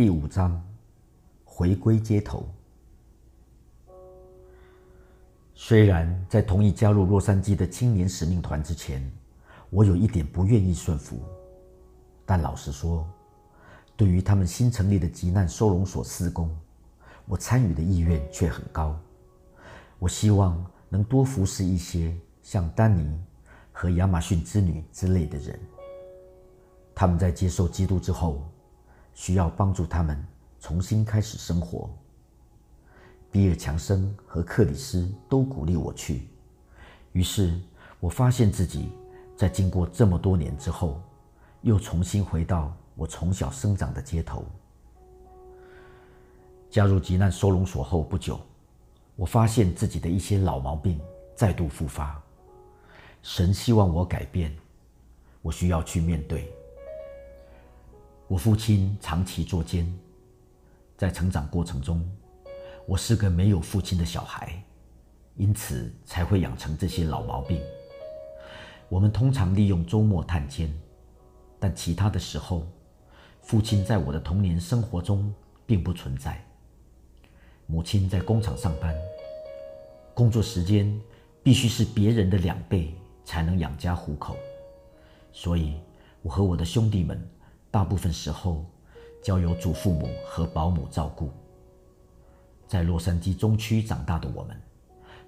第五章，回归街头。虽然在同意加入洛杉矶的青年使命团之前，我有一点不愿意顺服，但老实说，对于他们新成立的急难收容所施工，我参与的意愿却很高。我希望能多服侍一些像丹尼和亚马逊之女之类的人。他们在接受基督之后。需要帮助他们重新开始生活。比尔·强森和克里斯都鼓励我去，于是我发现自己在经过这么多年之后，又重新回到我从小生长的街头。加入急难收容所后不久，我发现自己的一些老毛病再度复发。神希望我改变，我需要去面对。我父亲长期作奸，在成长过程中，我是个没有父亲的小孩，因此才会养成这些老毛病。我们通常利用周末探监，但其他的时候，父亲在我的童年生活中并不存在。母亲在工厂上班，工作时间必须是别人的两倍才能养家糊口，所以我和我的兄弟们。大部分时候，交由祖父母和保姆照顾。在洛杉矶中区长大的我们，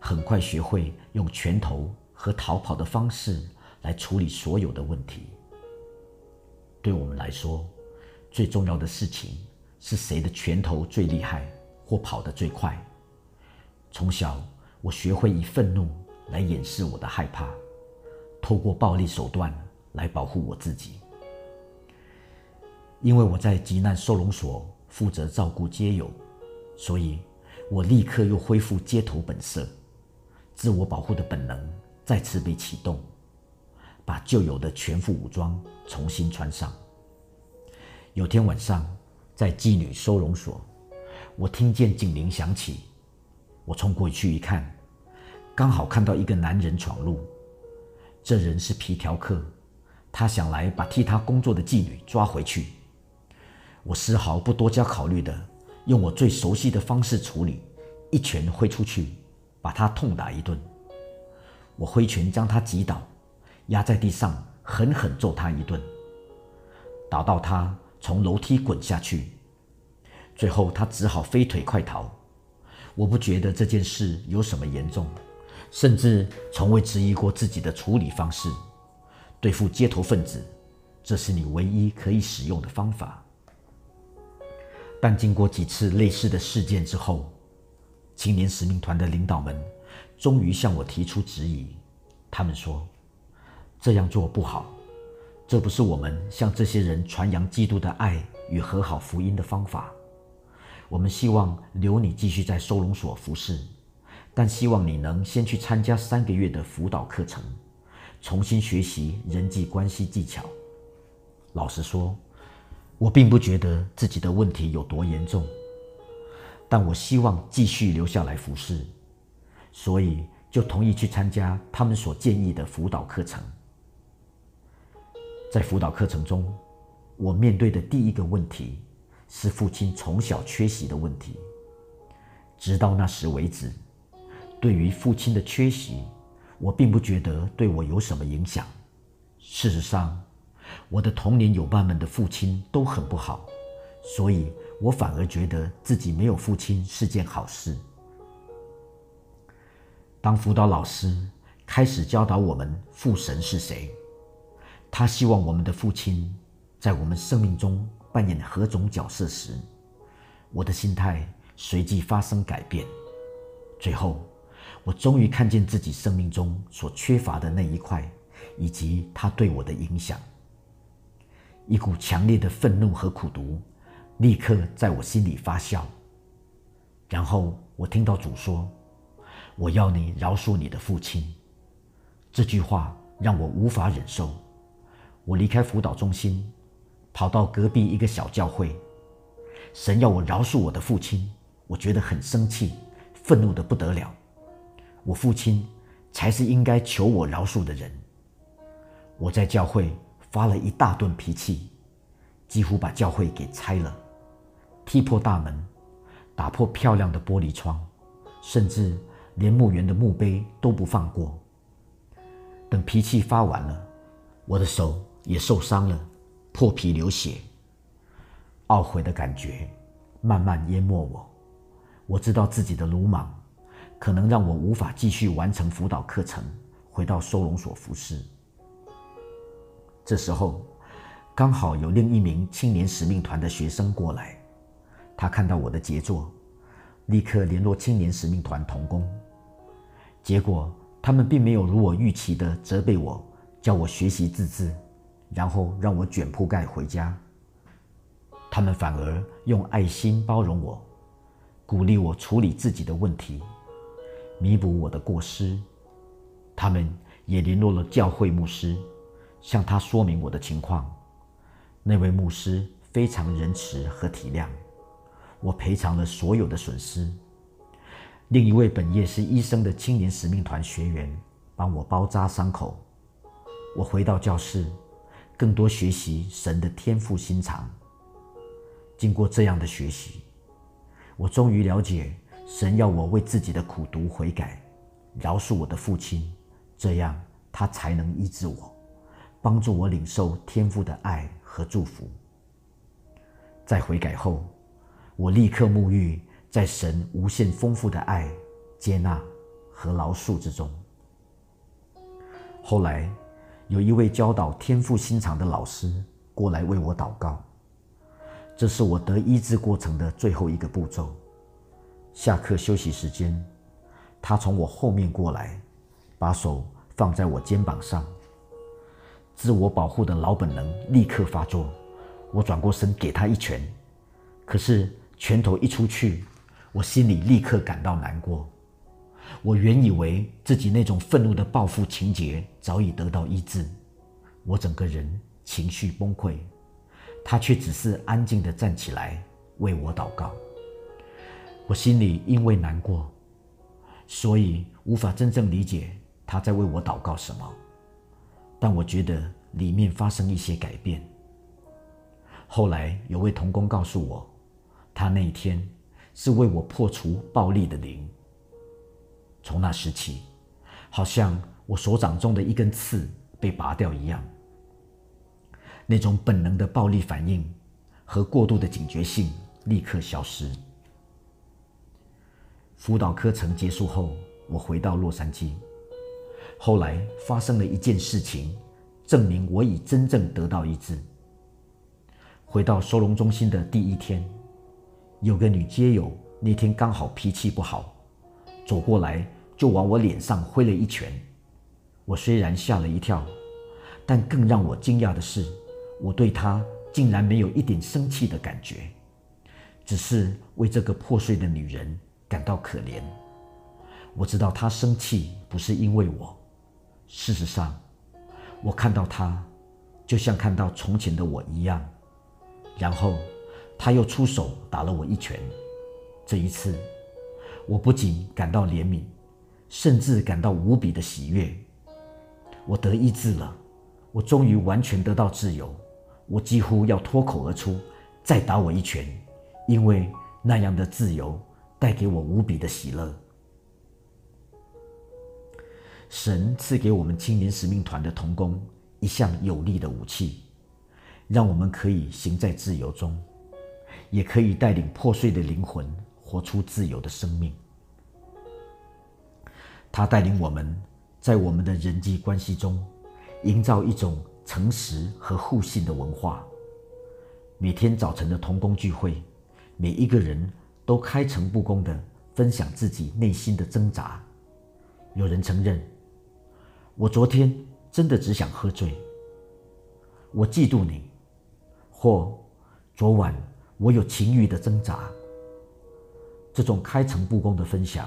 很快学会用拳头和逃跑的方式来处理所有的问题。对我们来说，最重要的事情是谁的拳头最厉害或跑得最快。从小，我学会以愤怒来掩饰我的害怕，透过暴力手段来保护我自己。因为我在急难收容所负责照顾街友，所以我立刻又恢复街头本色，自我保护的本能再次被启动，把旧有的全副武装重新穿上。有天晚上，在妓女收容所，我听见警铃响起，我冲过去一看，刚好看到一个男人闯入。这人是皮条客，他想来把替他工作的妓女抓回去。我丝毫不多加考虑的，用我最熟悉的方式处理，一拳挥出去，把他痛打一顿。我挥拳将他击倒，压在地上，狠狠揍他一顿，打到他从楼梯滚下去。最后他只好飞腿快逃。我不觉得这件事有什么严重，甚至从未质疑过自己的处理方式。对付街头分子，这是你唯一可以使用的方法。但经过几次类似的事件之后，青年使命团的领导们终于向我提出质疑。他们说：“这样做不好，这不是我们向这些人传扬基督的爱与和好福音的方法。我们希望留你继续在收容所服侍，但希望你能先去参加三个月的辅导课程，重新学习人际关系技巧。”老实说。我并不觉得自己的问题有多严重，但我希望继续留下来服侍，所以就同意去参加他们所建议的辅导课程。在辅导课程中，我面对的第一个问题是父亲从小缺席的问题。直到那时为止，对于父亲的缺席，我并不觉得对我有什么影响。事实上，我的童年友伴们的父亲都很不好，所以我反而觉得自己没有父亲是件好事。当辅导老师开始教导我们父神是谁，他希望我们的父亲在我们生命中扮演何种角色时，我的心态随即发生改变。最后，我终于看见自己生命中所缺乏的那一块，以及他对我的影响。一股强烈的愤怒和苦毒立刻在我心里发酵。然后我听到主说：“我要你饶恕你的父亲。”这句话让我无法忍受。我离开辅导中心，跑到隔壁一个小教会。神要我饶恕我的父亲，我觉得很生气，愤怒的不得了。我父亲才是应该求我饶恕的人。我在教会。发了一大顿脾气，几乎把教会给拆了。踢破大门，打破漂亮的玻璃窗，甚至连墓园的墓碑都不放过。等脾气发完了，我的手也受伤了，破皮流血。懊悔的感觉慢慢淹没我。我知道自己的鲁莽，可能让我无法继续完成辅导课程，回到收容所服侍。这时候，刚好有另一名青年使命团的学生过来，他看到我的杰作，立刻联络青年使命团同工。结果，他们并没有如我预期的责备我，叫我学习自制，然后让我卷铺盖回家。他们反而用爱心包容我，鼓励我处理自己的问题，弥补我的过失。他们也联络了教会牧师。向他说明我的情况，那位牧师非常仁慈和体谅，我赔偿了所有的损失。另一位本业是医生的青年使命团学员帮我包扎伤口。我回到教室，更多学习神的天赋心肠。经过这样的学习，我终于了解神要我为自己的苦读悔改，饶恕我的父亲，这样他才能医治我。帮助我领受天父的爱和祝福。在悔改后，我立刻沐浴在神无限丰富的爱、接纳和饶恕之中。后来，有一位教导天赋心肠的老师过来为我祷告，这是我得医治过程的最后一个步骤。下课休息时间，他从我后面过来，把手放在我肩膀上。自我保护的老本能立刻发作，我转过身给他一拳，可是拳头一出去，我心里立刻感到难过。我原以为自己那种愤怒的报复情节早已得到医治，我整个人情绪崩溃，他却只是安静地站起来为我祷告。我心里因为难过，所以无法真正理解他在为我祷告什么。但我觉得里面发生一些改变。后来有位童工告诉我，他那一天是为我破除暴力的灵。从那时起，好像我手掌中的一根刺被拔掉一样，那种本能的暴力反应和过度的警觉性立刻消失。辅导课程结束后，我回到洛杉矶。后来发生了一件事情，证明我已真正得到医治。回到收容中心的第一天，有个女街友那天刚好脾气不好，走过来就往我脸上挥了一拳。我虽然吓了一跳，但更让我惊讶的是，我对她竟然没有一点生气的感觉，只是为这个破碎的女人感到可怜。我知道她生气不是因为我。事实上，我看到他，就像看到从前的我一样。然后，他又出手打了我一拳。这一次，我不仅感到怜悯，甚至感到无比的喜悦。我得医治了，我终于完全得到自由。我几乎要脱口而出：“再打我一拳！”因为那样的自由带给我无比的喜乐。神赐给我们青年使命团的童工一项有力的武器，让我们可以行在自由中，也可以带领破碎的灵魂活出自由的生命。他带领我们在我们的人际关系中，营造一种诚实和互信的文化。每天早晨的童工聚会，每一个人都开诚布公地分享自己内心的挣扎。有人承认。我昨天真的只想喝醉。我嫉妒你，或昨晚我有情欲的挣扎。这种开诚布公的分享，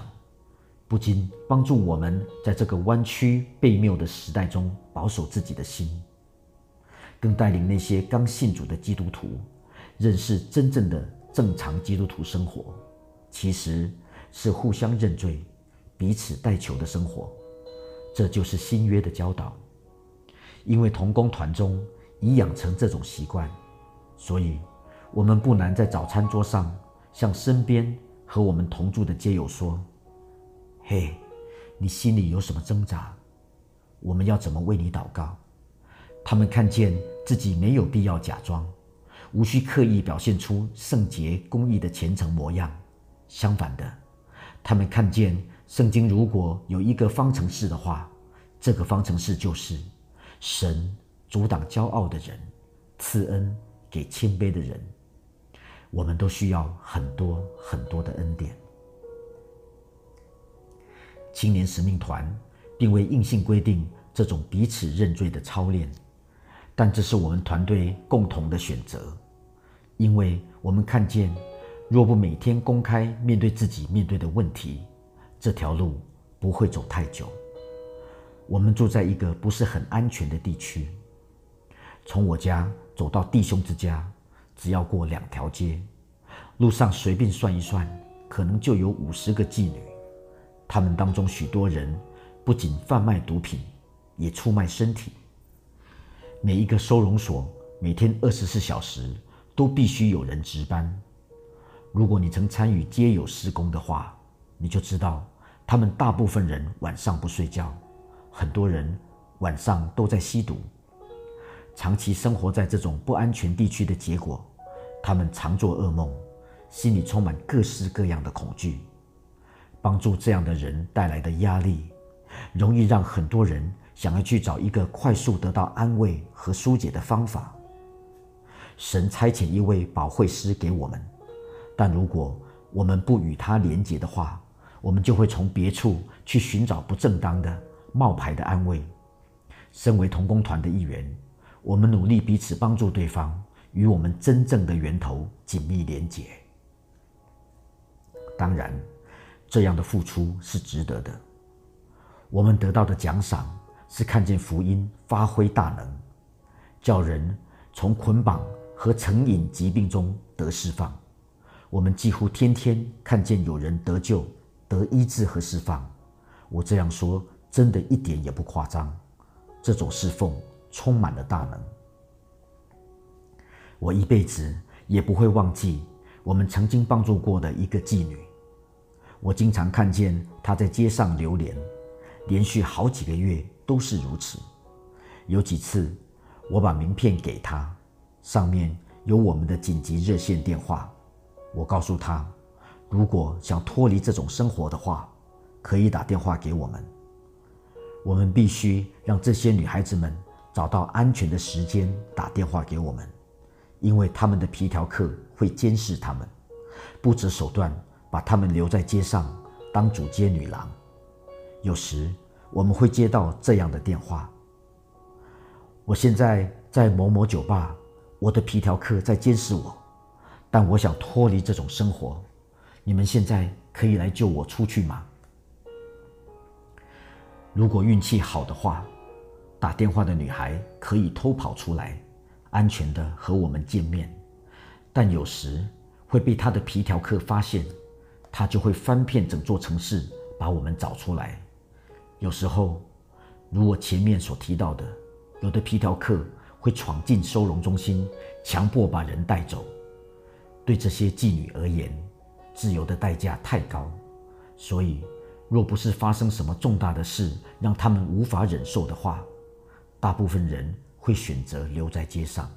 不仅帮助我们在这个弯曲悖谬的时代中保守自己的心，更带领那些刚信主的基督徒认识真正的正常基督徒生活，其实是互相认罪、彼此代求的生活。这就是新约的教导，因为同工团中已养成这种习惯，所以我们不难在早餐桌上向身边和我们同住的街友说：“嘿，你心里有什么挣扎？我们要怎么为你祷告？”他们看见自己没有必要假装，无需刻意表现出圣洁公义的虔诚模样。相反的，他们看见圣经如果有一个方程式的话，这个方程式就是神阻挡骄傲的人，赐恩给谦卑的人。我们都需要很多很多的恩典。青年使命团并未硬性规定这种彼此认罪的操练。但这是我们团队共同的选择，因为我们看见，若不每天公开面对自己面对的问题，这条路不会走太久。我们住在一个不是很安全的地区，从我家走到弟兄之家，只要过两条街，路上随便算一算，可能就有五十个妓女，他们当中许多人不仅贩卖毒品，也出卖身体。每一个收容所每天二十四小时都必须有人值班。如果你曾参与街友施工的话，你就知道，他们大部分人晚上不睡觉，很多人晚上都在吸毒。长期生活在这种不安全地区的结果，他们常做噩梦，心里充满各式各样的恐惧。帮助这样的人带来的压力，容易让很多人。想要去找一个快速得到安慰和疏解的方法。神差遣一位保惠师给我们，但如果我们不与他连结的话，我们就会从别处去寻找不正当的冒牌的安慰。身为同工团的一员，我们努力彼此帮助对方，与我们真正的源头紧密连结。当然，这样的付出是值得的。我们得到的奖赏。是看见福音发挥大能，叫人从捆绑和成瘾疾病中得释放。我们几乎天天看见有人得救、得医治和释放。我这样说，真的一点也不夸张。这种侍奉充满了大能。我一辈子也不会忘记我们曾经帮助过的一个妓女。我经常看见她在街上流连，连续好几个月。都是如此。有几次，我把名片给她，上面有我们的紧急热线电话。我告诉她，如果想脱离这种生活的话，可以打电话给我们。我们必须让这些女孩子们找到安全的时间打电话给我们，因为他们的皮条客会监视他们，不择手段把他们留在街上当主街女郎。有时。我们会接到这样的电话：“我现在在某某酒吧，我的皮条客在监视我，但我想脱离这种生活。你们现在可以来救我出去吗？”如果运气好的话，打电话的女孩可以偷跑出来，安全的和我们见面。但有时会被她的皮条客发现，她就会翻遍整座城市把我们找出来。有时候，如我前面所提到的，有的皮条客会闯进收容中心，强迫把人带走。对这些妓女而言，自由的代价太高，所以若不是发生什么重大的事让他们无法忍受的话，大部分人会选择留在街上。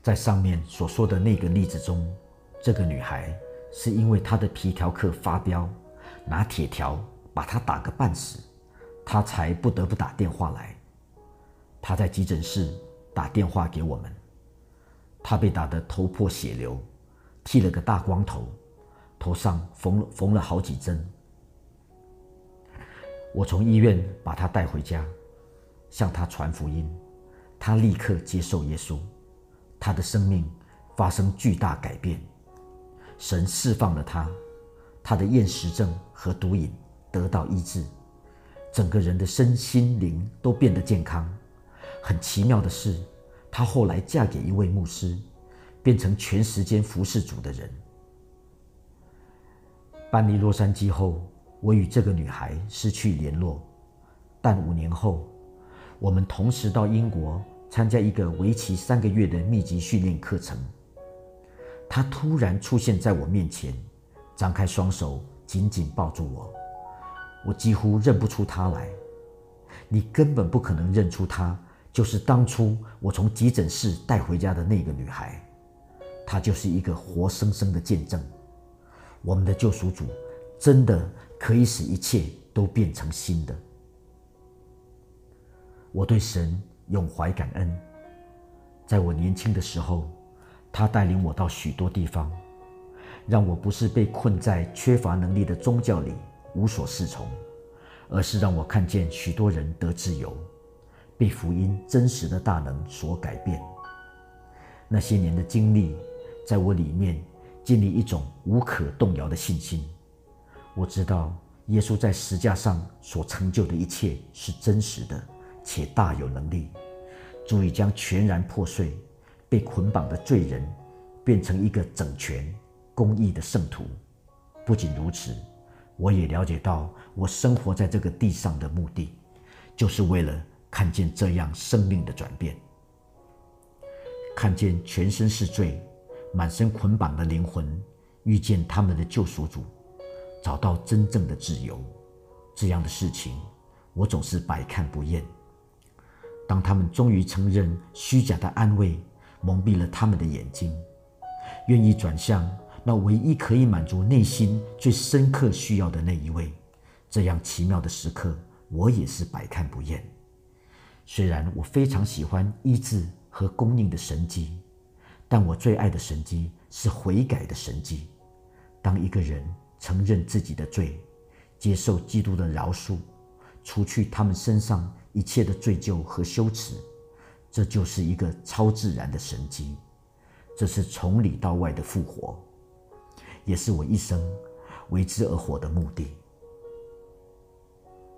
在上面所说的那个例子中，这个女孩是因为她的皮条客发飙。拿铁条把她打个半死，她才不得不打电话来。她在急诊室打电话给我们，她被打得头破血流，剃了个大光头，头上缝了缝了好几针。我从医院把他带回家，向他传福音，他立刻接受耶稣，他的生命发生巨大改变，神释放了他。他的厌食症和毒瘾得到医治，整个人的身心灵都变得健康。很奇妙的是，她后来嫁给一位牧师，变成全时间服侍主的人。搬离洛杉矶后，我与这个女孩失去联络，但五年后，我们同时到英国参加一个为期三个月的密集训练课程。她突然出现在我面前，张开双手紧紧抱住我，我几乎认不出她来。你根本不可能认出她，就是当初我从急诊室带回家的那个女孩。她就是一个活生生的见证。我们的救赎主真的可以使一切都变成新的。我对神永怀感恩，在我年轻的时候。他带领我到许多地方，让我不是被困在缺乏能力的宗教里无所适从，而是让我看见许多人得自由，被福音真实的大能所改变。那些年的经历，在我里面建立一种无可动摇的信心。我知道耶稣在石架上所成就的一切是真实的，且大有能力，足以将全然破碎。被捆绑的罪人变成一个整全、公义的圣徒。不仅如此，我也了解到，我生活在这个地上的目的，就是为了看见这样生命的转变，看见全身是罪、满身捆绑的灵魂遇见他们的救赎主，找到真正的自由。这样的事情，我总是百看不厌。当他们终于承认虚假的安慰。蒙蔽了他们的眼睛，愿意转向那唯一可以满足内心最深刻需要的那一位。这样奇妙的时刻，我也是百看不厌。虽然我非常喜欢医治和供应的神迹，但我最爱的神迹是悔改的神迹。当一个人承认自己的罪，接受基督的饶恕，除去他们身上一切的罪疚和羞耻。这就是一个超自然的神迹，这是从里到外的复活，也是我一生为之而活的目的。